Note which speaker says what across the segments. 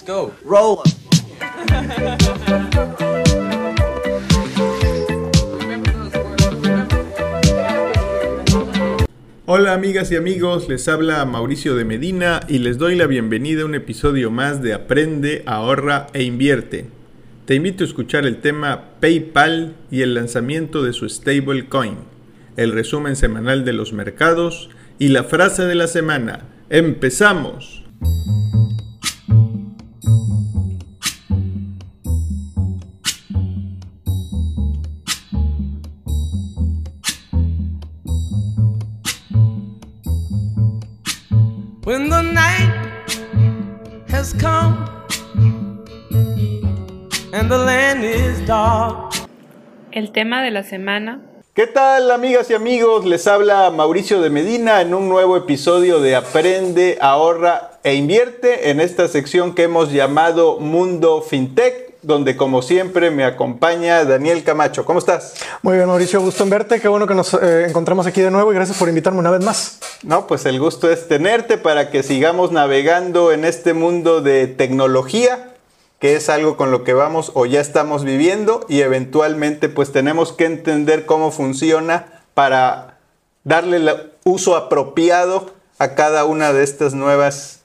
Speaker 1: Let's go.
Speaker 2: Roll.
Speaker 3: Hola amigas y amigos, les habla Mauricio de Medina y les doy la bienvenida a un episodio más de Aprende, ahorra e invierte. Te invito a escuchar el tema PayPal y el lanzamiento de su stablecoin, el resumen semanal de los mercados y la frase de la semana. ¡Empezamos!
Speaker 4: El tema de la semana.
Speaker 3: ¿Qué tal amigas y amigos? Les habla Mauricio de Medina en un nuevo episodio de Aprende, ahorra e invierte en esta sección que hemos llamado Mundo FinTech, donde como siempre me acompaña Daniel Camacho. ¿Cómo estás?
Speaker 2: Muy bien, Mauricio, gusto en verte. Qué bueno que nos eh, encontramos aquí de nuevo y gracias por invitarme una vez más.
Speaker 3: No, pues el gusto es tenerte para que sigamos navegando en este mundo de tecnología, que es algo con lo que vamos o ya estamos viviendo y eventualmente pues tenemos que entender cómo funciona para darle el uso apropiado a cada una de estas nuevas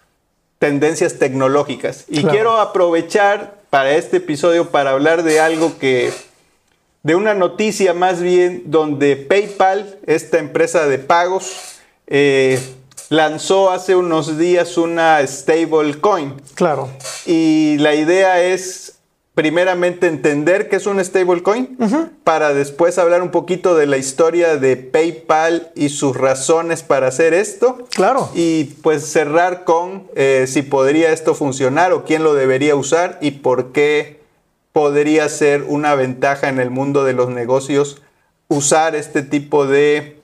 Speaker 3: tendencias tecnológicas. Y
Speaker 2: Claro.
Speaker 3: quiero aprovechar para este episodio para hablar de algo que de una noticia más bien donde PayPal, esta empresa de pagos, eh, lanzó hace unos días una stablecoin.
Speaker 2: Claro.
Speaker 3: Y la idea es primeramente entender qué es un stablecoin para después hablar un poquito de la historia de PayPal y sus razones para hacer esto.
Speaker 2: Claro.
Speaker 3: Y pues cerrar con eh, si podría esto funcionar o quién lo debería usar y por qué podría ser una ventaja en el mundo de los negocios usar este tipo de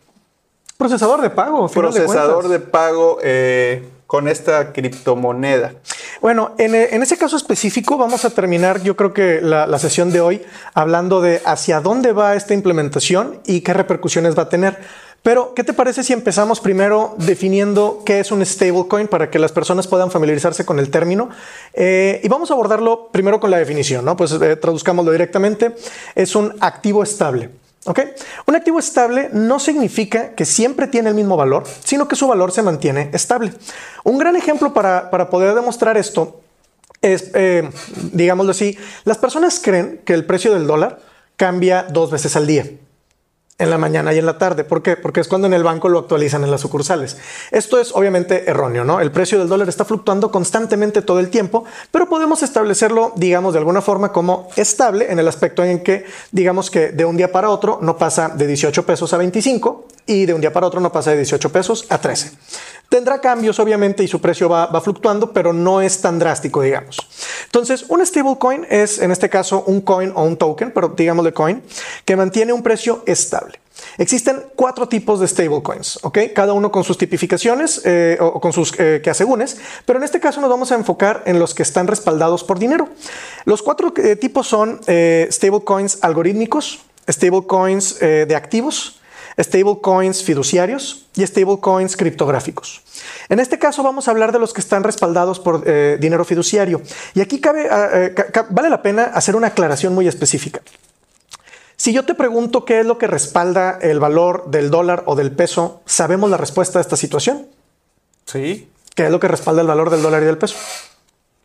Speaker 2: Procesador de pago. de
Speaker 3: procesador de pago eh, con esta criptomoneda.
Speaker 2: Bueno, en, eh, en ese caso específico vamos a terminar yo creo que la, la sesión de hoy hablando de hacia dónde va esta implementación y qué repercusiones va a tener. Pero, ¿qué te parece si empezamos primero definiendo qué es un stablecoin para que las personas puedan familiarizarse con el término? Eh, y vamos a abordarlo primero con la definición, ¿no? Pues eh, traduzcámoslo directamente. Es un activo estable. ¿Ok? Un activo estable no significa que siempre tiene el mismo valor, sino que su valor se mantiene estable. Un gran ejemplo para, para poder demostrar esto es, eh, digámoslo así, las personas creen que el precio del dólar cambia dos veces al día. En la mañana y en la tarde. ¿Por qué? Porque es cuando en el banco lo actualizan en las sucursales. Esto es obviamente erróneo, ¿no? El precio del dólar está fluctuando constantemente todo el tiempo, pero podemos establecerlo, digamos, de alguna forma como estable en el aspecto en que, digamos que de un día para otro no pasa de 18 pesos a 25 y de un día para otro no pasa de 18 pesos a 13. Tendrá cambios, obviamente, y su precio va, fluctuando, pero no es tan drástico, digamos. Entonces, un stablecoin es, en este caso, un coin o un token, pero digamos de coin, que mantiene un precio estable. Existen cuatro tipos de stablecoins, ¿ok? Cada uno con sus tipificaciones eh, o con sus eh, que asegúnes, pero en este caso nos vamos a enfocar en los que están respaldados por dinero. Los cuatro eh, tipos son eh, stablecoins algorítmicos, stablecoins de activos, stablecoins fiduciarios y stablecoins criptográficos. En este caso vamos a hablar de los que están respaldados por eh, dinero fiduciario. Y aquí cabe, ah, eh, ca- vale la pena hacer una aclaración muy específica. Si yo te pregunto qué es lo que respalda el valor del dólar o del peso, ¿sabemos la respuesta a esta situación?
Speaker 3: Sí.
Speaker 2: ¿Qué es lo que respalda el valor del dólar y del peso?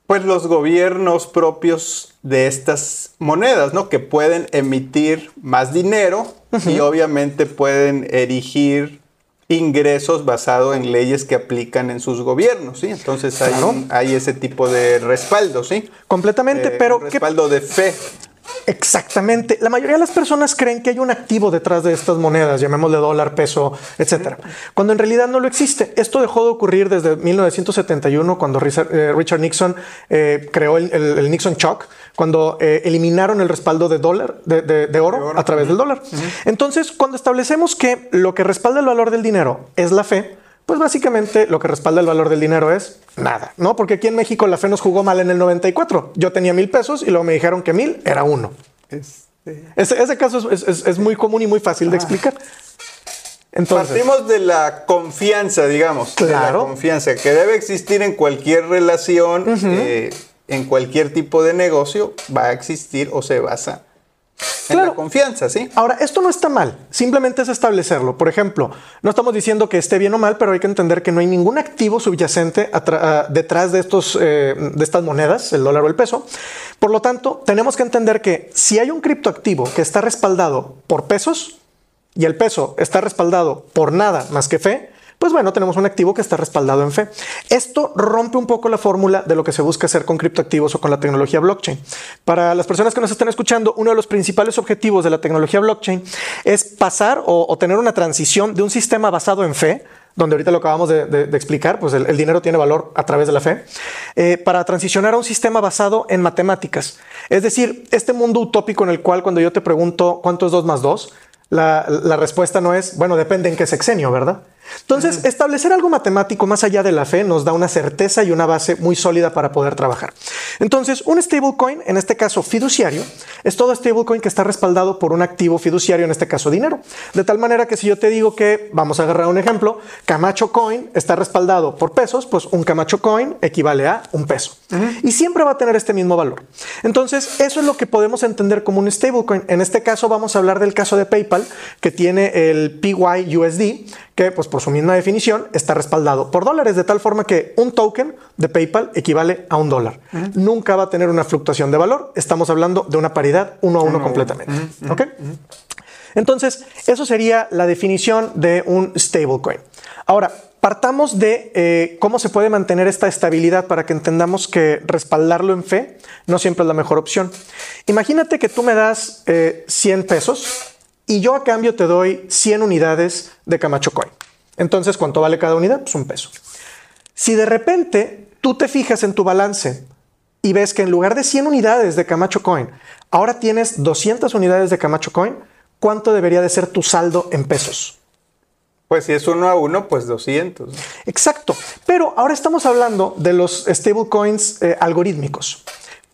Speaker 3: Pues los gobiernos propios de estas monedas, ¿no? Que pueden emitir más dinero y obviamente pueden erigir ingresos basado en leyes que aplican en sus gobiernos, ¿sí? Entonces hay,
Speaker 2: Claro.
Speaker 3: hay ese tipo de respaldo, ¿sí?
Speaker 2: Completamente,
Speaker 3: Eh,
Speaker 2: pero
Speaker 3: un
Speaker 2: ¿qué
Speaker 3: respaldo de fe.
Speaker 2: Exactamente. La mayoría de las personas creen que hay un activo detrás de estas monedas, llamémosle dólar, peso, etcétera, cuando en realidad no lo existe. Esto dejó de ocurrir desde 1971, cuando Richard, eh, Nixon eh, creó el, el- el Nixon Shock, cuando eh, eliminaron el respaldo de dólar, de, de- de oro, a través del dólar. Entonces, cuando establecemos que lo que respalda el valor del dinero es la fe, pues básicamente lo que respalda el valor del dinero es nada, ¿no? Porque aquí en México la fe nos jugó mal en el 94. Yo tenía mil pesos y luego me dijeron que mil era uno.
Speaker 3: Este,
Speaker 2: Ese, ese caso es, es- es muy común y muy fácil de explicar. Entonces,
Speaker 3: Partimos de la confianza, digamos. De la
Speaker 2: Claro.
Speaker 3: confianza que debe existir en cualquier relación. eh, en cualquier tipo de negocio va a existir o se basa en
Speaker 2: Claro.
Speaker 3: la confianza, ¿sí?
Speaker 2: Ahora, esto no está mal, simplemente es establecerlo. Por ejemplo, no estamos diciendo que esté bien o mal, pero hay que entender que no hay ningún activo subyacente detrás de, estos, eh, de estas monedas, el dólar o el peso. Por lo tanto, tenemos que entender que si hay un criptoactivo que está respaldado por pesos y el peso está respaldado por nada más que fe, pues bueno, tenemos un activo que está respaldado en fe. Esto rompe un poco la fórmula de lo que se busca hacer con criptoactivos o con la tecnología blockchain. Para las personas que nos están escuchando, uno de los principales objetivos de la tecnología blockchain es pasar o, tener una transición de un sistema basado en fe, donde ahorita lo acabamos de, explicar, pues el, el dinero tiene valor a través de la fe, eh, para transicionar a un sistema basado en matemáticas. Es decir, este mundo utópico en el cual cuando yo te pregunto cuánto es 2 más 2, la, la respuesta no es, bueno, depende en qué sexenio, ¿verdad? Entonces, establecer algo matemático más allá de la fe nos da una certeza y una base muy sólida para poder trabajar. Entonces, un stablecoin, en este caso fiduciario, es todo stablecoin que está respaldado por un activo fiduciario, en este caso dinero. De tal manera que si yo te digo que, vamos a agarrar un ejemplo, Camacho Coin está respaldado por pesos, pues un Camacho Coin equivale a un peso. Y siempre va a tener este mismo valor. Entonces, eso es lo que podemos entender como un stablecoin. En este caso, vamos a hablar del caso de PayPal, que tiene el PYUSD, que pues por su misma definición está respaldado por dólares, de tal forma que un token de PayPal equivale a un dólar. Nunca va a tener una fluctuación de valor. Estamos hablando de una paridad uno a uno completamente. ¿Ok? Entonces, eso sería la definición de un stablecoin. Ahora, partamos de eh, cómo se puede mantener esta estabilidad para que entendamos que respaldarlo en fe no siempre es la mejor opción. Imagínate que tú me das eh, 100 pesos y yo a cambio te doy 100 unidades de Camacho Coin. Entonces, ¿cuánto vale cada unidad? Pues un peso. Si de repente tú te fijas en tu balance y ves que en lugar de 100 unidades de Camacho Coin, ahora tienes 200 unidades de Camacho Coin, ¿cuánto debería de ser tu saldo en pesos?
Speaker 3: Pues si es uno a uno, pues 200. ¿no?
Speaker 2: Exacto. Pero ahora estamos hablando de los stablecoins eh, algorítmicos.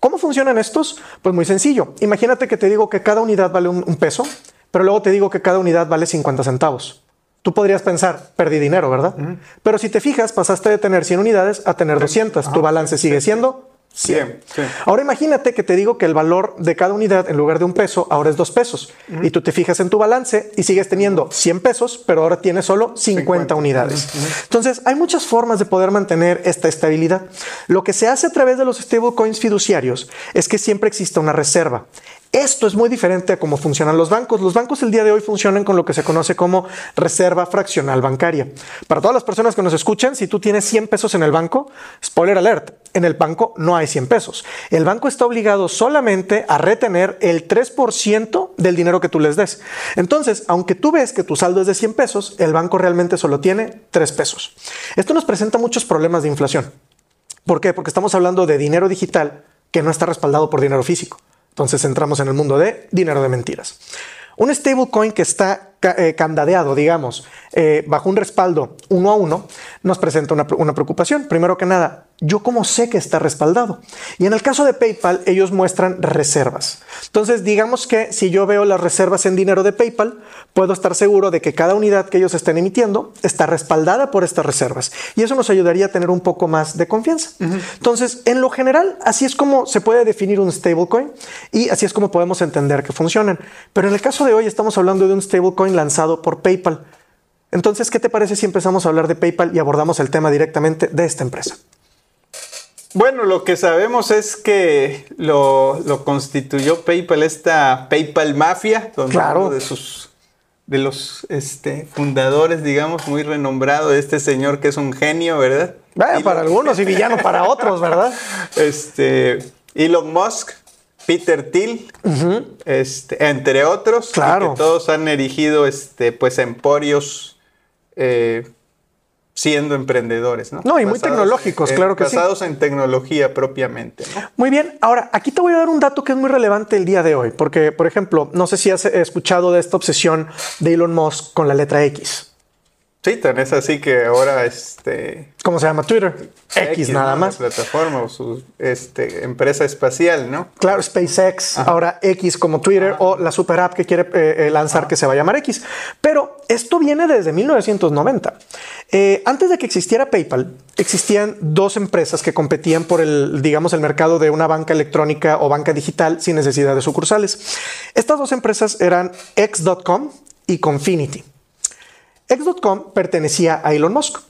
Speaker 2: ¿Cómo funcionan estos? Pues muy sencillo. Imagínate que te digo que cada unidad vale un, un peso, pero luego te digo que cada unidad vale 50 centavos. Tú podrías pensar, perdí dinero, ¿verdad? Pero si te fijas, pasaste de tener 100 unidades a tener 200. tu balance sigue siendo 100.
Speaker 3: Bien, sí.
Speaker 2: Ahora imagínate que te digo que el valor de cada unidad en lugar de un peso ahora es dos pesos. Y tú te fijas en tu balance y sigues teniendo 100 pesos, pero ahora tienes solo 50,
Speaker 3: 50.
Speaker 2: unidades. Entonces hay muchas formas de poder mantener esta estabilidad. Lo que se hace a través de los stablecoins fiduciarios es que siempre exista una reserva. Esto es muy diferente a cómo funcionan los bancos. Los bancos el día de hoy funcionan con lo que se conoce como reserva fraccional bancaria. Para todas las personas que nos escuchan, si tú tienes 100 pesos en el banco, spoiler alert, en el banco no hay 100 pesos. El banco está obligado solamente a retener el 3% del dinero que tú les des. Entonces, aunque tú ves que tu saldo es de 100 pesos, el banco realmente solo tiene 3 pesos. Esto nos presenta muchos problemas de inflación. ¿Por qué? Porque estamos hablando de dinero digital que no está respaldado por dinero físico. Entonces entramos en el mundo de dinero de mentiras. Un stablecoin que está eh, candadeado, digamos, eh, bajo un respaldo uno a uno, nos presenta una, una preocupación. Primero que nada, ¿yo cómo sé que está respaldado? Y en el caso de PayPal, ellos muestran reservas. Entonces, digamos que si yo veo las reservas en dinero de PayPal, puedo estar seguro de que cada unidad que ellos estén emitiendo está respaldada por estas reservas. Y eso nos ayudaría a tener un poco más de confianza. Entonces, en lo general, así es como se puede definir un stablecoin y así es como podemos entender que funcionan. Pero en el caso de hoy estamos hablando de un stablecoin lanzado por PayPal. Entonces, ¿qué te parece si empezamos a hablar de PayPal y abordamos el tema directamente de esta empresa?
Speaker 3: Bueno, lo que sabemos es que lo, lo constituyó PayPal, esta PayPal Mafia, donde
Speaker 2: Claro.
Speaker 3: uno de sus de los este, fundadores, digamos, muy renombrado, de este señor que es un genio, ¿verdad?
Speaker 2: Bueno,
Speaker 3: Elon-
Speaker 2: para algunos y villano para otros, ¿verdad?
Speaker 3: Este, Elon Musk, Peter Thiel, este, entre otros, y
Speaker 2: Claro.
Speaker 3: que todos han erigido este, pues emporios eh, siendo emprendedores, ¿no?
Speaker 2: No, y muy tecnológicos, claro que sí.
Speaker 3: Basados en tecnología propiamente, ¿no?
Speaker 2: Muy bien, ahora aquí te voy a dar un dato que es muy relevante el día de hoy, porque, por ejemplo, no sé si has escuchado de esta obsesión de Elon Musk con la letra X.
Speaker 3: Sí, tan es así que ahora este
Speaker 2: ¿Cómo se llama Twitter? X, nada
Speaker 3: ¿no?
Speaker 2: más.
Speaker 3: La plataforma o su este, empresa espacial, ¿no?
Speaker 2: Claro, SpaceX, ahora X como Twitter o la super app que quiere eh, eh, lanzar que se va a llamar X. Pero esto viene desde 1990. Eh, antes de que existiera PayPal, existían dos empresas que competían por el, digamos, el mercado de una banca electrónica o banca digital sin necesidad de sucursales. Estas dos empresas eran X.com y Confinity. X.com pertenecía a Elon Musk.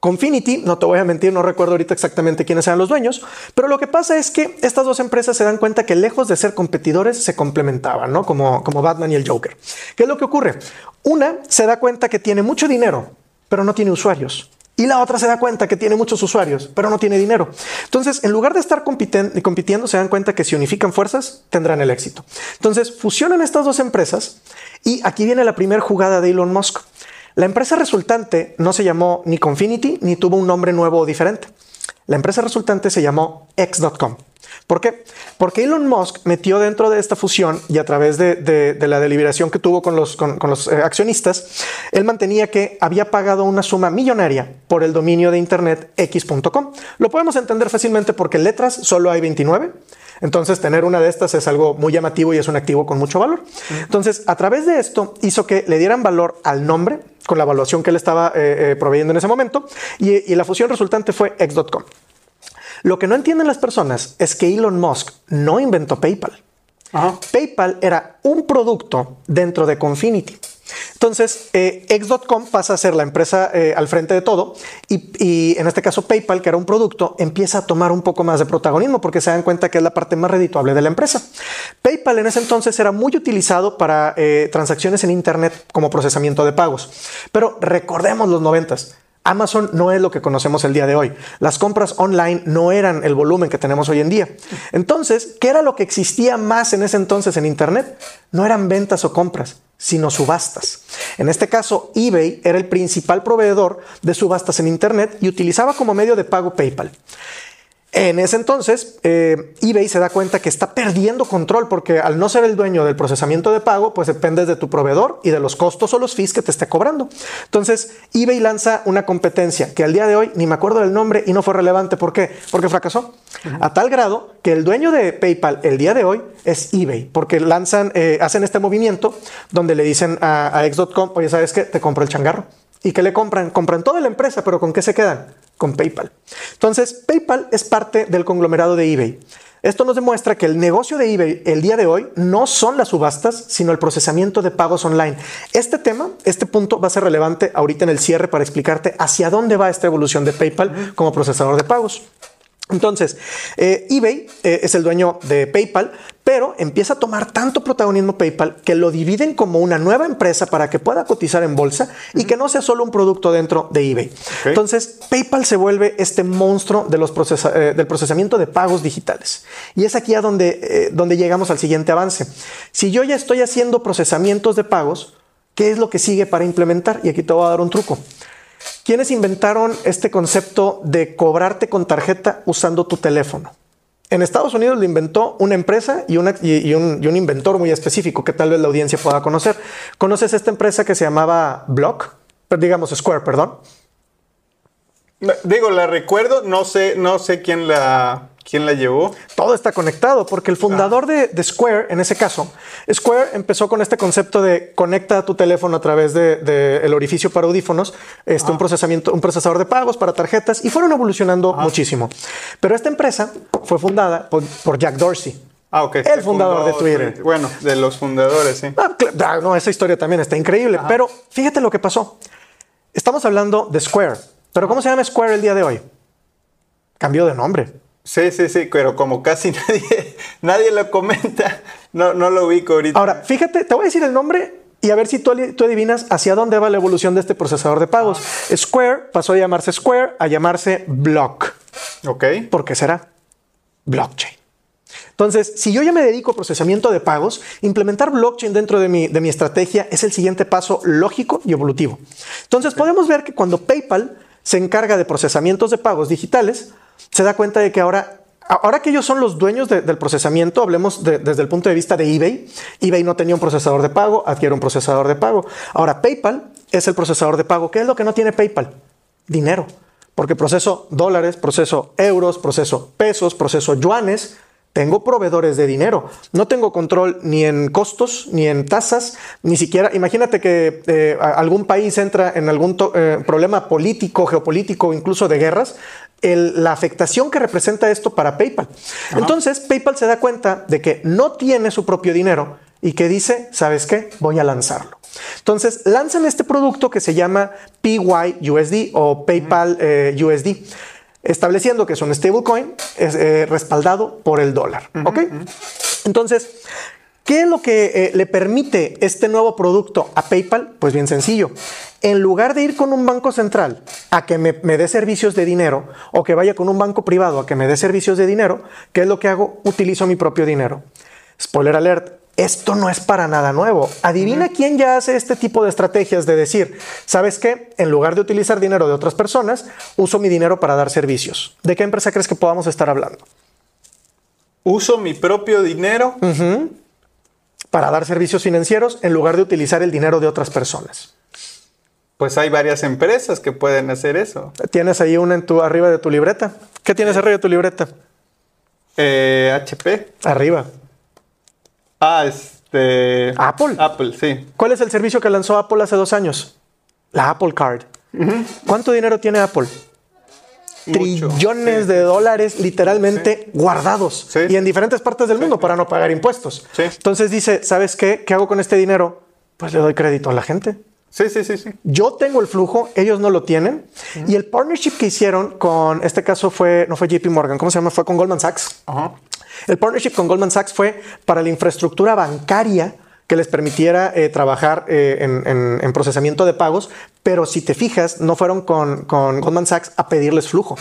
Speaker 2: Confinity, no te voy a mentir, no recuerdo ahorita exactamente quiénes eran los dueños, pero lo que pasa es que estas dos empresas se dan cuenta que lejos de ser competidores se complementaban, ¿no? Como, como Batman y el Joker. ¿Qué es lo que ocurre? Una se da cuenta que tiene mucho dinero, pero no tiene usuarios. Y la otra se da cuenta que tiene muchos usuarios, pero no tiene dinero. Entonces, en lugar de estar compitiendo, se dan cuenta que si unifican fuerzas, tendrán el éxito. Entonces, fusionan estas dos empresas y aquí viene la primera jugada de Elon Musk. La empresa resultante no se llamó ni Confinity ni tuvo un nombre nuevo o diferente. La empresa resultante se llamó X.com. ¿Por qué? Porque Elon Musk metió dentro de esta fusión y a través de, de- de la deliberación que tuvo con los, con- con los, eh, accionistas, él mantenía que había pagado una suma millonaria por el dominio de Internet X.com. Lo podemos entender fácilmente porque letras solo hay 29. Entonces, tener una de estas es algo muy llamativo y es un activo con mucho valor. Entonces, a través de esto hizo que le dieran valor al nombre con la evaluación que él estaba eh, eh, proveyendo en ese momento y, y la fusión resultante fue X.com. Lo que no entienden las personas es que Elon Musk no inventó PayPal. PayPal era un producto dentro de Confinity. Entonces, eh, X.com pasa a ser la empresa eh, al frente de todo y, y en este caso PayPal, que era un producto, empieza a tomar un poco más de protagonismo porque se dan cuenta que es la parte más redituable de la empresa. PayPal en ese entonces era muy utilizado para eh, transacciones en Internet como procesamiento de pagos. Pero recordemos los noventas. Amazon no es lo que conocemos el día de hoy. Las compras online no eran el volumen que tenemos hoy en día. Entonces, ¿qué era lo que existía más en ese entonces en Internet? No eran ventas o compras, sino subastas. En este caso, eBay era el principal proveedor de subastas en Internet y utilizaba como medio de pago PayPal. En ese entonces, eh, eBay se da cuenta que está perdiendo control porque al no ser el dueño del procesamiento de pago, pues dependes de tu proveedor y de los costos o los fees que te esté cobrando. Entonces, eBay lanza una competencia que al día de hoy ni me acuerdo del nombre y no fue relevante. ¿Por qué? Porque fracasó. A tal grado que el dueño de PayPal el día de hoy es eBay, porque lanzan, eh, hacen este movimiento donde le dicen a, a X.com, oye, ¿sabes qué? Te compro el changarro. ¿Y qué le compran? Compran toda la empresa, pero ¿con qué se quedan? Con PayPal. Entonces, PayPal es parte del conglomerado de eBay. Esto nos demuestra que el negocio de eBay el día de hoy no son las subastas, sino el procesamiento de pagos online. Este tema, este punto va a ser relevante ahorita en el cierre para explicarte hacia dónde va esta evolución de PayPal como procesador de pagos. Entonces, eh, eBay eh, es el dueño de PayPal, pero empieza a tomar tanto protagonismo PayPal que lo dividen como una nueva empresa para que pueda cotizar en bolsa y que no sea solo un producto dentro de eBay. Entonces, PayPal se vuelve este monstruo de los procesa- eh, del procesamiento de pagos digitales. Y es aquí a donde, donde llegamos al siguiente avance. Si yo ya estoy haciendo procesamientos de pagos, ¿qué es lo que sigue para implementar? Y aquí te voy a dar un truco. ¿Quiénes inventaron este concepto de cobrarte con tarjeta usando tu teléfono? En Estados Unidos lo inventó una empresa y, un, un inventor muy específico que tal vez la audiencia pueda conocer. ¿Conoces esta empresa que se llamaba Block? Digamos Square, perdón.
Speaker 3: Digo, la recuerdo, no sé, no sé quién la, quién la llevó.
Speaker 2: Todo está conectado porque el fundador de, de Square, en ese caso, Square empezó con este concepto de conecta tu teléfono a través del de, el orificio para audífonos, este, un procesamiento, un procesador de pagos para tarjetas y fueron evolucionando muchísimo. Pero esta empresa fue fundada por, por Jack Dorsey.
Speaker 3: Ah, ok.
Speaker 2: El fundador de Twitter.
Speaker 3: Bueno, de los fundadores, sí.
Speaker 2: Ah, ah, no, esa historia también está increíble, pero fíjate lo que pasó. Estamos hablando de Square, pero ¿cómo se llama Square el día de hoy? Cambió de nombre.
Speaker 3: Sí, sí, sí, pero como casi nadie, nadie lo comenta, no, no lo ubico ahorita.
Speaker 2: Ahora, fíjate, te voy a decir el nombre y a ver si tú, tú adivinas hacia dónde va la evolución de este procesador de pagos. Square pasó a llamarse Square a llamarse Block.
Speaker 3: ok.
Speaker 2: ¿Por qué será? Blockchain. Entonces, si yo ya me dedico a procesamiento de pagos, implementar blockchain dentro de mi, de mi estrategia es el siguiente paso lógico y evolutivo. Entonces, podemos ver que cuando PayPal se encarga de procesamientos de pagos digitales, se da cuenta de que ahora Ahora que ellos son los dueños de, del procesamiento, hablemos de, desde el punto de vista de eBay. eBay no tenía un procesador de pago, adquiere un procesador de pago. Ahora PayPal es el procesador de pago. ¿Qué es lo que no tiene PayPal? Dinero. Porque proceso dólares, proceso euros, proceso pesos, proceso yuanes. Tengo proveedores de dinero. No tengo control ni en costos, ni en tasas, ni siquiera. Imagínate que eh, algún país entra en algún eh, problema político, geopolítico, incluso de guerras. El, la afectación que representa esto para PayPal. Ajá. Entonces, PayPal se da cuenta de que no tiene su propio dinero y que dice, ¿sabes qué? Voy a lanzarlo. Entonces, lanzan este producto que se llama PYUSD o PayPal eh, USD estableciendo que es un stablecoin es, eh, respaldado por el dólar. Uh -huh, ¿Ok? Uh -huh. Entonces, ¿qué es lo que eh, le permite este nuevo producto a PayPal? Pues bien sencillo. En lugar de ir con un banco central a que me, me dé servicios de dinero o que vaya con un banco privado a que me dé servicios de dinero, ¿qué es lo que hago? Utilizo mi propio dinero. Spoiler alert, esto no es para nada nuevo. Adivina uh -huh. quién ya hace este tipo de estrategias de decir, ¿sabes qué? En lugar de utilizar dinero de otras personas, uso mi dinero para dar servicios. ¿De qué empresa crees que podamos estar hablando?
Speaker 3: Uso mi propio dinero
Speaker 2: uh -huh. para dar servicios financieros en lugar de utilizar el dinero de otras personas.
Speaker 3: Pues hay varias empresas que pueden hacer eso.
Speaker 2: Tienes ahí una en tu arriba de tu libreta. ¿Qué tienes arriba de tu libreta?
Speaker 3: Eh, HP.
Speaker 2: Arriba.
Speaker 3: Ah, este.
Speaker 2: Apple.
Speaker 3: Apple, sí.
Speaker 2: ¿Cuál es el servicio que lanzó Apple hace dos años? La Apple Card. Uh -huh. ¿Cuánto dinero tiene Apple? Mucho. Trillones sí. de dólares literalmente sí. guardados sí. y en diferentes partes del mundo para no pagar impuestos. Entonces dice, ¿sabes qué? ¿Qué hago con este dinero? Pues le doy crédito a la gente.
Speaker 3: Sí, sí, sí, sí.
Speaker 2: Yo tengo el flujo, ellos no lo tienen. Uh -huh. Y el partnership que hicieron con, este caso fue, no fue JP Morgan, ¿cómo se llama? Fue con Goldman Sachs. Uh -huh. El partnership con Goldman Sachs fue para la infraestructura bancaria que les permitiera eh, trabajar eh, en, en, en, procesamiento de pagos, pero si te fijas, no fueron con, con Goldman Sachs a pedirles flujo.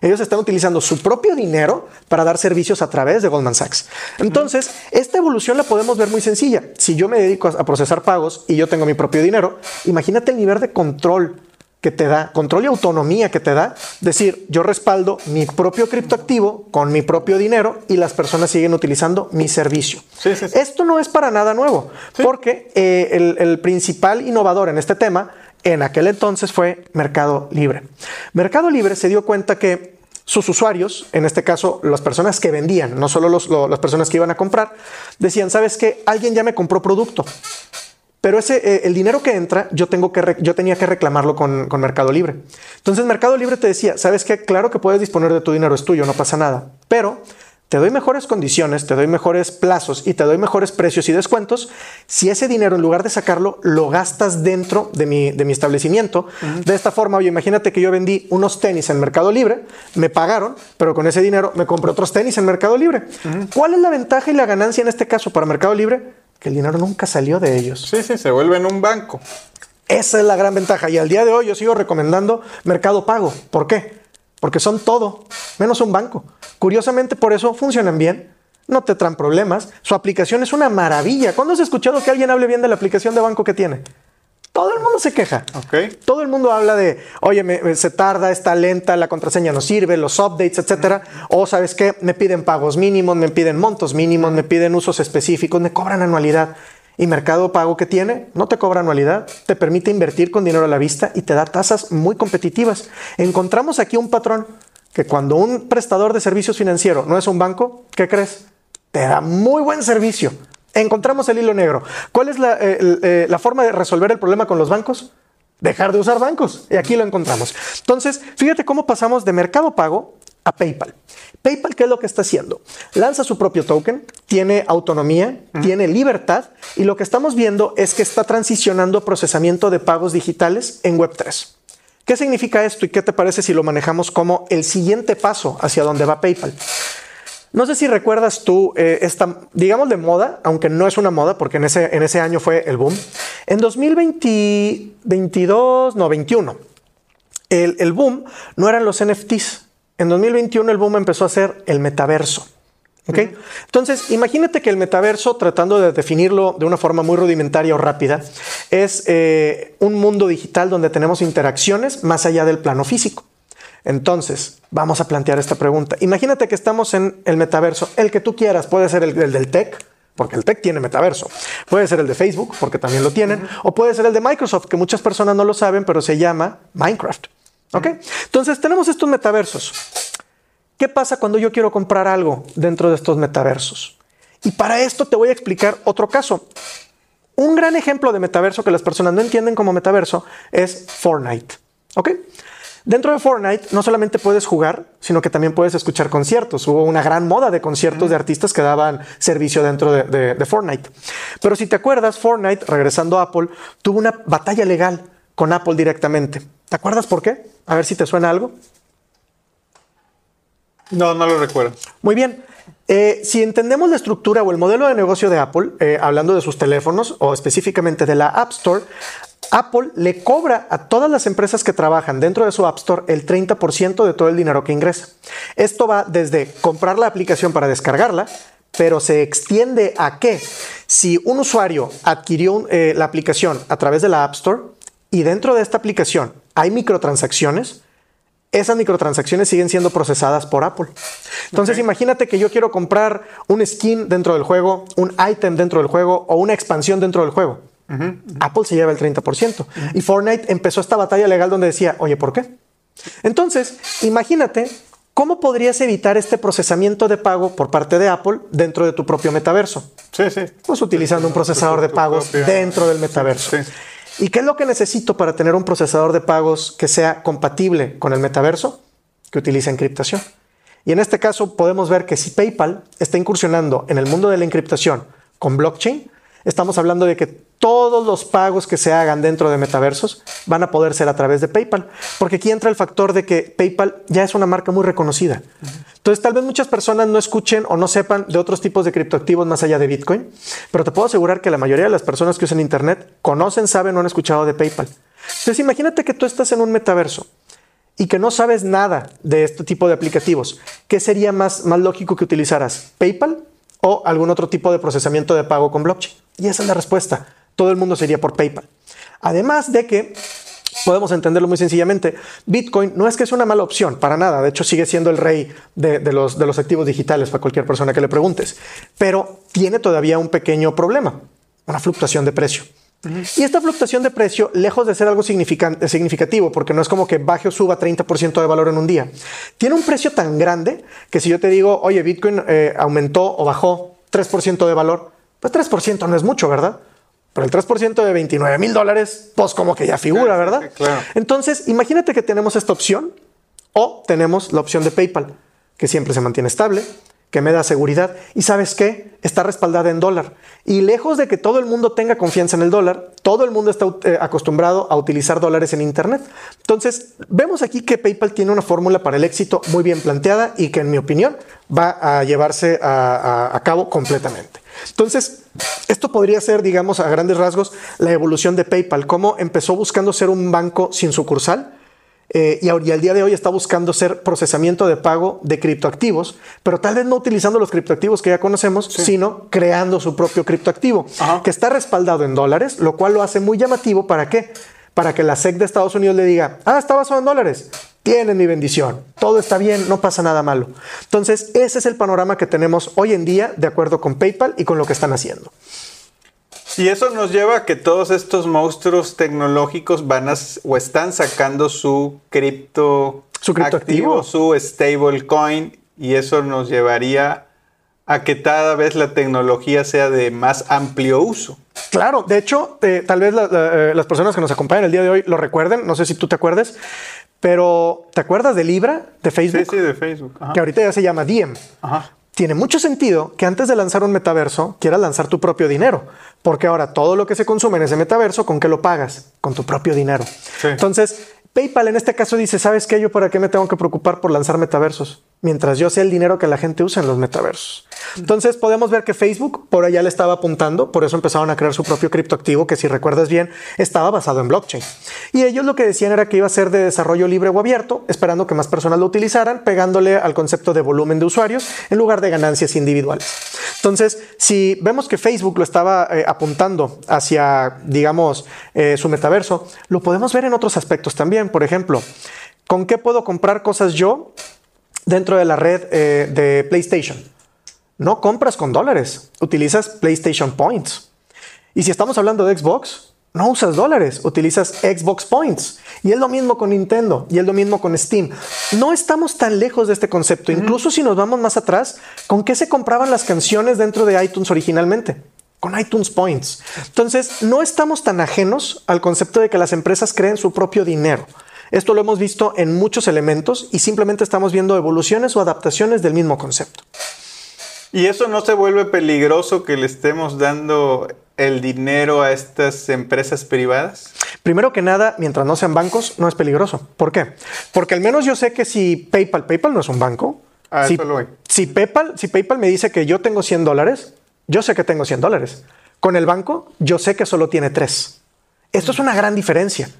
Speaker 2: Ellos están utilizando su propio dinero para dar servicios a través de Goldman Sachs. Entonces, esta evolución la podemos ver muy sencilla. Si yo me dedico a procesar pagos y yo tengo mi propio dinero, imagínate el nivel de control que te da, control y autonomía que te da, decir, yo respaldo mi propio criptoactivo con mi propio dinero y las personas siguen utilizando mi servicio.
Speaker 3: Sí, sí, sí.
Speaker 2: Esto no es para nada nuevo, porque eh, el, el principal innovador en este tema en aquel entonces fue Mercado Libre. Mercado Libre se dio cuenta que sus usuarios, en este caso las personas que vendían, no solo los, lo, las personas que iban a comprar, decían, ¿sabes qué? Alguien ya me compró producto. Pero ese, eh, el dinero que entra, yo, tengo que yo tenía que reclamarlo con, con, Mercado Libre. Entonces Mercado Libre te decía, ¿sabes qué? Claro que puedes disponer de tu dinero, es tuyo, no pasa nada. Pero te doy mejores condiciones, te doy mejores plazos y te doy mejores precios y descuentos si ese dinero, en lugar de sacarlo, lo gastas dentro de mi, de mi establecimiento. Uh -huh. De esta forma, oye, imagínate que yo vendí unos tenis en Mercado Libre, me pagaron, pero con ese dinero me compré otros tenis en Mercado Libre. Uh -huh. ¿Cuál es la ventaja y la ganancia en este caso para Mercado Libre? Que el dinero nunca salió de ellos.
Speaker 3: Sí, sí, se vuelve en un banco.
Speaker 2: Esa es la gran ventaja. Y al día de hoy yo sigo recomendando Mercado Pago. ¿Por qué? Porque son todo, menos un banco. Curiosamente, por eso funcionan bien. No te traen problemas. Su aplicación es una maravilla. ¿Cuándo has escuchado que alguien hable bien de la aplicación de banco que tiene? Todo el mundo se queja.
Speaker 3: Okay.
Speaker 2: Todo el mundo habla de, oye, me, me, se tarda, está lenta, la contraseña no sirve, los updates, etcétera. Uh -huh. O sabes qué, me piden pagos mínimos, me piden montos mínimos, me piden usos específicos, me cobran anualidad. Y Mercado Pago que tiene no te cobra anualidad, te permite invertir con dinero a la vista y te da tasas muy competitivas. Encontramos aquí un patrón que cuando un prestador de servicios financieros no es un banco, ¿qué crees? Te da muy buen servicio encontramos el hilo negro. ¿Cuál es la, eh, eh, la, forma de resolver el problema con los bancos? Dejar de usar bancos. Y aquí lo encontramos. Entonces, fíjate cómo pasamos de Mercado Pago a PayPal. PayPal, ¿qué es lo que está haciendo? Lanza su propio token, tiene autonomía, uh -huh. tiene libertad y lo que estamos viendo es que está transicionando a procesamiento de pagos digitales en Web3. ¿Qué significa esto y qué te parece si lo manejamos como el siguiente paso hacia donde va PayPal? No sé si recuerdas tú eh, esta, digamos de moda, aunque no es una moda porque en ese, en ese año fue el boom. En 2022, no, 21, el, el boom no eran los NFTs. En 2021 el boom empezó a ser el metaverso. Entonces, imagínate que el metaverso, tratando de definirlo de una forma muy rudimentaria o rápida, es eh, un mundo digital donde tenemos interacciones más allá del plano físico. Entonces, vamos a plantear esta pregunta. Imagínate que estamos en el metaverso, el que tú quieras, puede ser el, el del tech, porque el tech tiene metaverso. Puede ser el de Facebook, porque también lo tienen, o puede ser el de Microsoft, que muchas personas no lo saben, pero se llama Minecraft. ¿Ok? Entonces, tenemos estos metaversos. ¿Qué pasa cuando yo quiero comprar algo dentro de estos metaversos? Y para esto te voy a explicar otro caso. Un gran ejemplo de metaverso que las personas no entienden como metaverso es Fortnite. ¿Ok? Dentro de Fortnite no solamente puedes jugar, sino que también puedes escuchar conciertos. Hubo una gran moda de conciertos de artistas que daban servicio dentro de, de, Fortnite. Pero si te acuerdas, Fortnite, regresando a Apple, tuvo una batalla legal con Apple directamente. ¿Te acuerdas por qué? A ver si te suena algo.
Speaker 3: No, no lo recuerdo.
Speaker 2: Muy bien. Eh, si entendemos la estructura o el modelo de negocio de Apple, eh, hablando de sus teléfonos o específicamente de la App Store, Apple le cobra a todas las empresas que trabajan dentro de su App Store el 30% de todo el dinero que ingresa. Esto va desde comprar la aplicación para descargarla, pero se extiende a que si un usuario adquirió eh, la aplicación a través de la App Store y dentro de esta aplicación hay microtransacciones, esas microtransacciones siguen siendo procesadas por Apple. Entonces imagínate que yo quiero comprar un skin dentro del juego, un item dentro del juego o una expansión dentro del juego. Apple se lleva el 30%. Y Fortnite empezó esta batalla legal donde decía, oye, ¿por qué? Entonces, imagínate cómo podrías evitar este procesamiento de pago por parte de Apple dentro de tu propio metaverso.
Speaker 3: Sí, sí.
Speaker 2: Pues utilizando un procesador de pagos dentro del metaverso. ¿Y qué es lo que necesito para tener un procesador de pagos que sea compatible con el metaverso? Que utilice encriptación. Y en este caso podemos ver que si PayPal está incursionando en el mundo de la encriptación con blockchain, Estamos hablando de que todos los pagos que se hagan dentro de metaversos van a poder ser a través de PayPal, porque aquí entra el factor de que PayPal ya es una marca muy reconocida. Entonces, tal vez muchas personas no escuchen o no sepan de otros tipos de criptoactivos más allá de Bitcoin, pero te puedo asegurar que la mayoría de las personas que usan Internet conocen, saben o han escuchado de PayPal. Entonces, imagínate que tú estás en un metaverso y que no sabes nada de este tipo de aplicativos. ¿Qué sería más, más lógico que utilizaras? ¿PayPal o algún otro tipo de procesamiento de pago con blockchain? Y esa es la respuesta. Todo el mundo sería por PayPal. Además de que podemos entenderlo muy sencillamente. Bitcoin no es que es una mala opción, para nada. De hecho, sigue siendo el rey de, los, de los activos digitales para cualquier persona que le preguntes. Pero tiene todavía un pequeño problema, una fluctuación de precio. Y esta fluctuación de precio, lejos de ser algo significativo, porque no es como que baje o suba 30% de valor en un día, tiene un precio tan grande que si yo te digo, oye, Bitcoin eh, aumentó o bajó 3% de valor, pues 3% no es mucho, ¿verdad? Pero el 3% de 29 mil dólares, pues como que ya figura, ¿verdad?
Speaker 3: claro.
Speaker 2: Entonces, imagínate que tenemos esta opción o tenemos la opción de PayPal, que siempre se mantiene estable, que me da seguridad y sabes qué, está respaldada en dólar. Y lejos de que todo el mundo tenga confianza en el dólar, todo el mundo está eh, acostumbrado a utilizar dólares en Internet. Entonces, vemos aquí que PayPal tiene una fórmula para el éxito muy bien planteada y que en mi opinión va a llevarse a cabo completamente. Entonces, esto podría ser, digamos, a grandes rasgos, la evolución de PayPal, cómo empezó buscando ser un banco sin sucursal. Eh, y, al día de hoy está buscando ser procesamiento de pago de criptoactivos, pero tal vez no utilizando los criptoactivos que ya conocemos, sino creando su propio criptoactivo, que está respaldado en dólares, lo cual lo hace muy llamativo. ¿Para qué? Para que la SEC de Estados Unidos le diga, ah, está basado en dólares, tienen mi bendición, todo está bien, no pasa nada malo. Entonces, ese es el panorama que tenemos hoy en día de acuerdo con PayPal y con lo que están haciendo.
Speaker 3: Y eso nos lleva a que todos estos monstruos tecnológicos van a, o están sacando su cripto
Speaker 2: su criptoactivo,
Speaker 3: su stablecoin, y eso nos llevaría a que cada vez la tecnología sea de más amplio uso.
Speaker 2: Claro, de hecho, eh, tal vez eh, las personas que nos acompañan el día de hoy lo recuerden, no sé si tú te acuerdes, pero, ¿te acuerdas de Libra de Facebook?
Speaker 3: Sí, sí, de Facebook.
Speaker 2: Que ahorita ya se llama Diem. Tiene mucho sentido que antes de lanzar un metaverso quieras lanzar tu propio dinero, porque ahora todo lo que se consume en ese metaverso, ¿con qué lo pagas? Con tu propio dinero. Entonces, PayPal en este caso dice, ¿sabes qué? Yo para qué me tengo que preocupar por lanzar metaversos, mientras yo sé el dinero que la gente usa en los metaversos. Entonces podemos ver que Facebook por allá le estaba apuntando, por eso empezaron a crear su propio criptoactivo que si recuerdas bien estaba basado en blockchain. Y ellos lo que decían era que iba a ser de desarrollo libre o abierto, esperando que más personas lo utilizaran, pegándole al concepto de volumen de usuarios en lugar de ganancias individuales. Entonces, si vemos que Facebook lo estaba eh, apuntando hacia, digamos, eh, su metaverso, lo podemos ver en otros aspectos también. Por ejemplo, ¿con qué puedo comprar cosas yo dentro de la red eh, de PlayStation? No compras con dólares, utilizas PlayStation Points. Y si estamos hablando de Xbox, no usas dólares, utilizas Xbox Points. Y es lo mismo con Nintendo y es lo mismo con Steam. No estamos tan lejos de este concepto. Incluso si nos vamos más atrás, ¿con qué se compraban las canciones dentro de iTunes originalmente? Con iTunes Points. Entonces, no estamos tan ajenos al concepto de que las empresas creen su propio dinero. Esto lo hemos visto en muchos elementos y simplemente estamos viendo evoluciones o adaptaciones del mismo concepto.
Speaker 3: ¿Y eso no se vuelve peligroso que le estemos dando el dinero a estas empresas privadas?
Speaker 2: Primero que nada, mientras no sean bancos, no es peligroso. ¿Por qué? Porque al menos yo sé que si PayPal, PayPal no es un banco.
Speaker 3: Ah,
Speaker 2: si,
Speaker 3: eso lo voy.
Speaker 2: si PayPal, si PayPal me dice que yo tengo 100 dólares, yo sé que tengo 100 dólares. Con el banco, yo sé que solo tiene 3. Esto es una gran diferencia.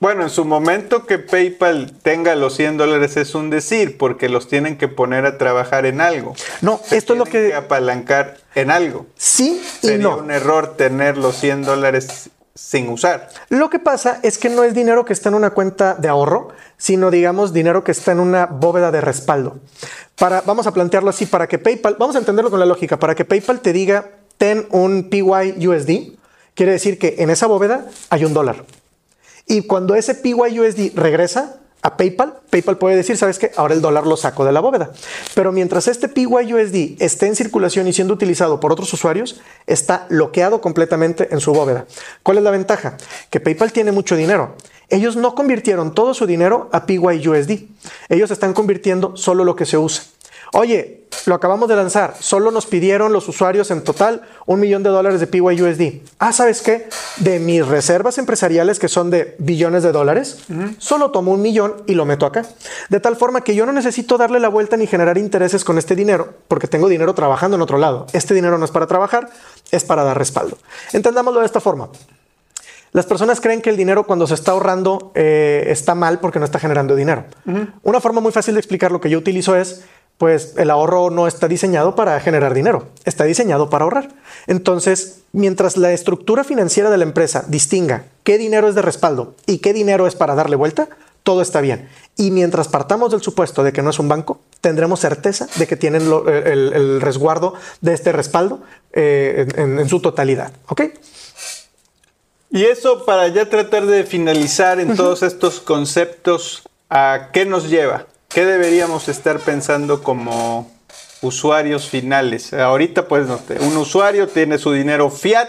Speaker 3: Bueno, en su momento que PayPal tenga los 100 dólares es un decir, porque los tienen que poner a trabajar en algo.
Speaker 2: No,
Speaker 3: Se
Speaker 2: esto es lo
Speaker 3: tienen
Speaker 2: que...
Speaker 3: apalancar en algo.
Speaker 2: Sí y
Speaker 3: Sería
Speaker 2: no.
Speaker 3: un error tener los 100 dólares sin usar.
Speaker 2: Lo que pasa es que no es dinero que está en una cuenta de ahorro, sino digamos dinero que está en una bóveda de respaldo. Para, vamos a plantearlo así, para que PayPal, vamos a entenderlo con la lógica, para que PayPal te diga, ten un PYUSD, quiere decir que en esa bóveda hay un dólar. Y cuando ese PYUSD regresa a PayPal, PayPal puede decir, ¿sabes qué? Ahora el dólar lo saco de la bóveda. Pero mientras este PYUSD esté en circulación y siendo utilizado por otros usuarios, está bloqueado completamente en su bóveda. ¿Cuál es la ventaja? Que PayPal tiene mucho dinero. Ellos no convirtieron todo su dinero a PYUSD. Ellos están convirtiendo solo lo que se usa. Oye, lo acabamos de lanzar. Solo nos pidieron los usuarios en total un millón de dólares de PYUSD. Ah, ¿sabes qué? De mis reservas empresariales, que son de billones de dólares, solo tomo un millón y lo meto acá. De tal forma que yo no necesito darle la vuelta ni generar intereses con este dinero, porque tengo dinero trabajando en otro lado. Este dinero no es para trabajar, es para dar respaldo. Entendámoslo de esta forma. Las personas creen que el dinero cuando se está ahorrando eh, está mal porque no está generando dinero. Una forma muy fácil de explicar lo que yo utilizo es, pues el ahorro no está diseñado para generar dinero, está diseñado para ahorrar. Entonces, mientras la estructura financiera de la empresa distinga qué dinero es de respaldo y qué dinero es para darle vuelta, todo está bien. Y mientras partamos del supuesto de que no es un banco, tendremos certeza de que tienen lo- el, el resguardo de este respaldo eh, en, en su totalidad. ¿Ok?
Speaker 3: Y eso para ya tratar de finalizar en todos estos conceptos, ¿a qué nos lleva? ¿Qué deberíamos estar pensando como usuarios finales? Ahorita, pues, no un usuario tiene su dinero fiat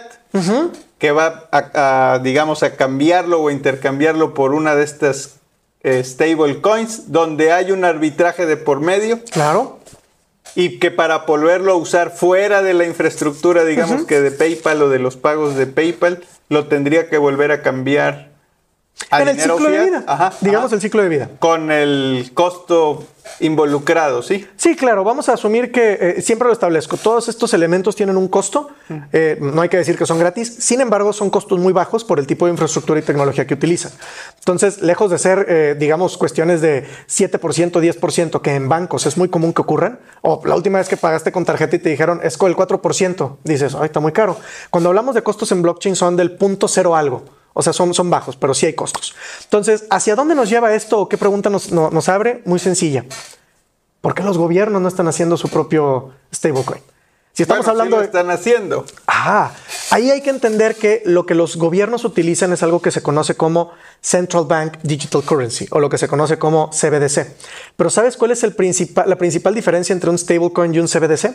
Speaker 3: que va a, a, digamos, a cambiarlo o intercambiarlo por una de estas eh, stable coins donde hay un arbitraje de por medio
Speaker 2: Claro.
Speaker 3: y que para volverlo a usar fuera de la infraestructura, digamos que de PayPal o de los pagos de PayPal, lo tendría que volver a cambiar
Speaker 2: en el ciclo de vida.
Speaker 3: Ajá,
Speaker 2: digamos
Speaker 3: ajá.
Speaker 2: el ciclo de vida.
Speaker 3: Con el costo involucrado, ¿sí?
Speaker 2: Sí, claro, vamos a asumir que eh, siempre lo establezco. Todos estos elementos tienen un costo. eh, no hay que decir que son gratis. Sin embargo, son costos muy bajos por el tipo de infraestructura y tecnología que utilizan. Entonces, lejos de ser, eh, digamos, cuestiones de 7%, 10%, que en bancos es muy común que ocurran, o la última vez que pagaste con tarjeta y te dijeron es con el 4%, dices, ay, está muy caro. Cuando hablamos de costos en blockchain son del punto cero algo. O sea, son, son bajos, pero sí hay costos. Entonces, ¿hacia dónde nos lleva esto o qué pregunta nos, no- nos abre? Muy sencilla. ¿Por qué los gobiernos no están haciendo su propio stablecoin? Si estamos
Speaker 3: Bueno, sí
Speaker 2: hablando
Speaker 3: lo
Speaker 2: de...
Speaker 3: están haciendo.
Speaker 2: Ah, ahí hay que entender que lo que los gobiernos utilizan es algo que se conoce como Central Bank Digital Currency o lo que se conoce como CBDC. Pero ¿sabes cuál es el principal, la principal diferencia entre un stablecoin y un CBDC?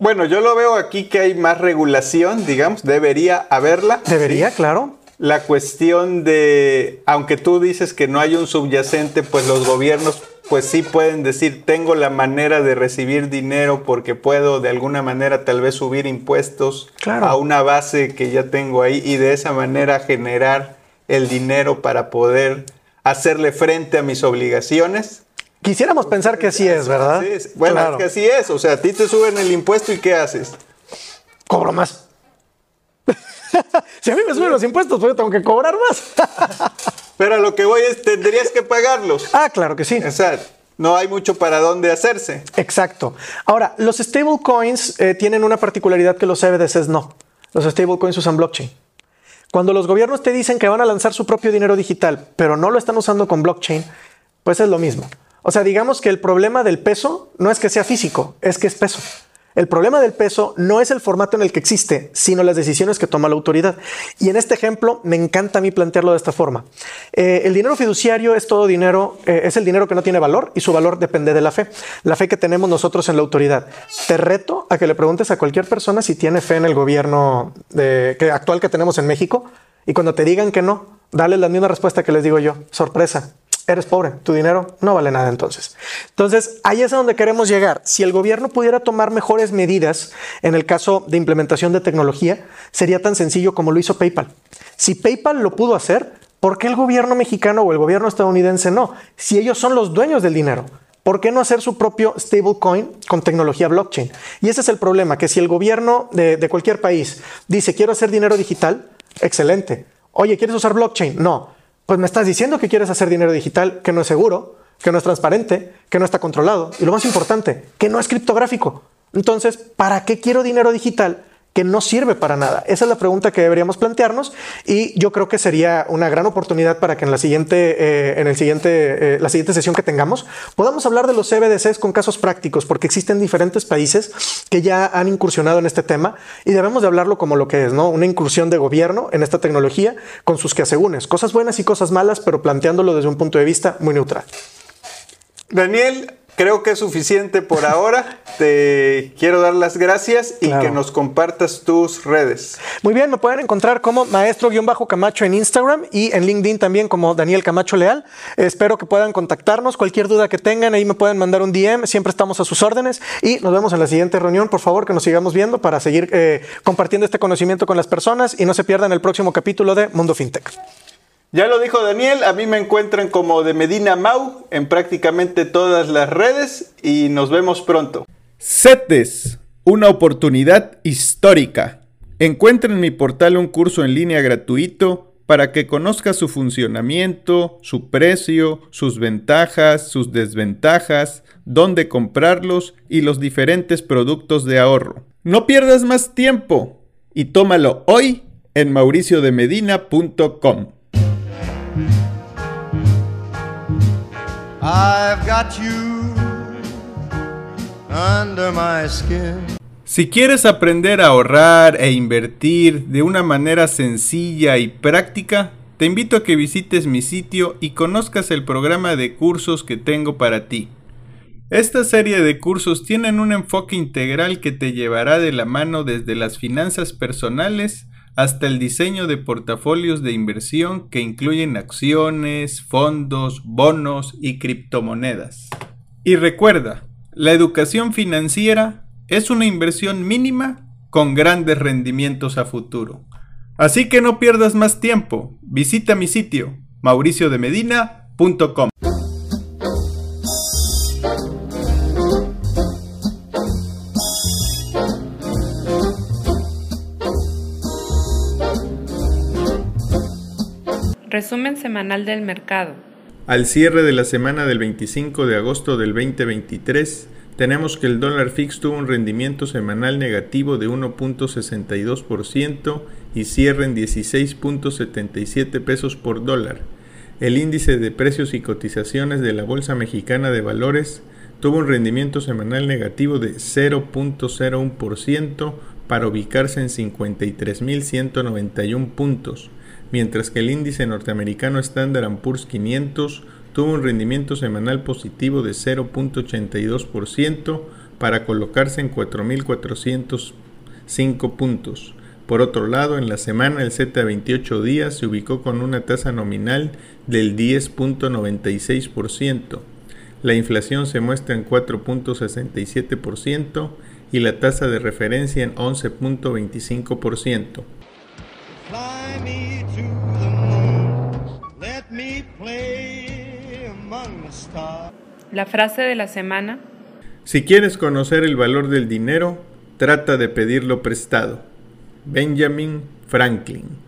Speaker 3: Bueno, yo lo veo aquí que hay más regulación, digamos, debería haberla.
Speaker 2: Debería, claro.
Speaker 3: La cuestión de, aunque tú dices que no hay un subyacente, pues los gobiernos pues sí pueden decir, tengo la manera de recibir dinero porque puedo de alguna manera tal vez subir impuestos
Speaker 2: Claro.
Speaker 3: a una base que ya tengo ahí y de esa manera generar el dinero para poder hacerle frente a mis obligaciones.
Speaker 2: Quisiéramos pensar que así es, ¿verdad?
Speaker 3: Sí, es- bueno,
Speaker 2: Claro.
Speaker 3: es que así es, o sea, a ti te suben el impuesto y ¿qué haces?
Speaker 2: Cobro más. si a mí me suben los impuestos, pues yo tengo que cobrar más.
Speaker 3: Pero a lo que voy es, tendrías que pagarlos.
Speaker 2: ah, claro que sí.
Speaker 3: O sea, no hay mucho para dónde hacerse.
Speaker 2: Exacto. Ahora, los stablecoins eh, tienen una particularidad que los CBDCs no. Los stablecoins usan blockchain. Cuando los gobiernos te dicen que van a lanzar su propio dinero digital, pero no lo están usando con blockchain, pues es lo mismo. O sea, digamos que el problema del peso no es que sea físico, es que es peso. El problema del peso no es el formato en el que existe, sino las decisiones que toma la autoridad. Y en este ejemplo me encanta a mí plantearlo de esta forma. Eh, el dinero fiduciario es todo dinero, eh, es el dinero que no tiene valor y su valor depende de la fe, la fe que tenemos nosotros en la autoridad. Te reto a que le preguntes a cualquier persona si tiene fe en el gobierno actual que tenemos en México y cuando te digan que no, dale la misma respuesta que les digo yo. Sorpresa eres pobre, tu dinero no vale nada entonces. Entonces, ahí es a donde queremos llegar. Si el gobierno pudiera tomar mejores medidas en el caso de implementación de tecnología, sería tan sencillo como lo hizo PayPal. Si PayPal lo pudo hacer, ¿por qué el gobierno mexicano o el gobierno estadounidense no? Si ellos son los dueños del dinero. ¿Por qué no hacer su propio stablecoin con tecnología blockchain? Y ese es el problema, que si el gobierno de, de cualquier país dice quiero hacer dinero digital, excelente. Oye, ¿quieres usar blockchain? No pues me estás diciendo que quieres hacer dinero digital que no es seguro, que no es transparente, que no está controlado y lo más importante, que no es criptográfico. Entonces, ¿para qué quiero dinero digital que no sirve para nada? Esa es la pregunta que deberíamos plantearnos y yo creo que sería una gran oportunidad para que en la siguiente, eh, en el siguiente, eh, la siguiente sesión que tengamos podamos hablar de los CBDCs con casos prácticos, porque existen diferentes países que ya han incursionado en este tema y debemos de hablarlo como lo que es, ¿no? Una incursión de gobierno en esta tecnología con sus quehacegunes, cosas buenas y cosas malas, pero planteándolo desde un punto de vista muy neutral.
Speaker 3: Daniel, creo que es suficiente por ahora. Te quiero dar las gracias y que nos compartas tus redes.
Speaker 2: Muy bien, me pueden encontrar como maestro-camacho en Instagram y en LinkedIn también como Daniel Camacho Leal. Espero que puedan contactarnos. Cualquier duda que tengan, ahí me pueden mandar un DM. Siempre estamos a sus órdenes y nos vemos en la siguiente reunión. Por favor, que nos sigamos viendo para seguir eh, compartiendo este conocimiento con las personas y no se pierdan el próximo capítulo de Mundo FinTech.
Speaker 3: Ya lo dijo Daniel, a mí me encuentran como de Medina Mau en prácticamente todas las redes y nos vemos pronto. CETES, una oportunidad histórica. Encuentra en mi portal un curso en línea gratuito para que conozca su funcionamiento, su precio, sus ventajas, sus desventajas, dónde comprarlos y los diferentes productos de ahorro. No pierdas más tiempo y tómalo hoy en mauriciodemedina.com. Si quieres aprender a ahorrar e invertir de una manera sencilla y práctica, te invito a que visites mi sitio y conozcas el programa de cursos que tengo para ti. Esta serie de cursos tienen un enfoque integral que te llevará de la mano desde las finanzas personales hasta el diseño de portafolios de inversión que incluyen acciones, fondos, bonos y criptomonedas. Y recuerda, la educación financiera es una inversión mínima con grandes rendimientos a futuro. Así que no pierdas más tiempo, visita mi sitio mauriciodemedina.com.
Speaker 4: Resumen semanal del mercado.
Speaker 3: Al cierre de la semana del 25 de agosto del 2023, tenemos que el dólar fix tuvo un rendimiento semanal negativo de 1.62% y cierre en 16.77 pesos por dólar. El índice de precios y cotizaciones de la Bolsa Mexicana de Valores tuvo un rendimiento semanal negativo de 0.01% para ubicarse en 53.191 puntos mientras que el índice norteamericano Standard Poor's 500 tuvo un rendimiento semanal positivo de 0.82% para colocarse en 4.405 puntos. Por otro lado, en la semana el Z 28 días se ubicó con una tasa nominal del 10.96%. La inflación se muestra en 4.67% y la tasa de referencia en 11.25%.
Speaker 4: La frase de la semana.
Speaker 3: Si quieres conocer el valor del dinero, trata de pedirlo prestado. Benjamin Franklin.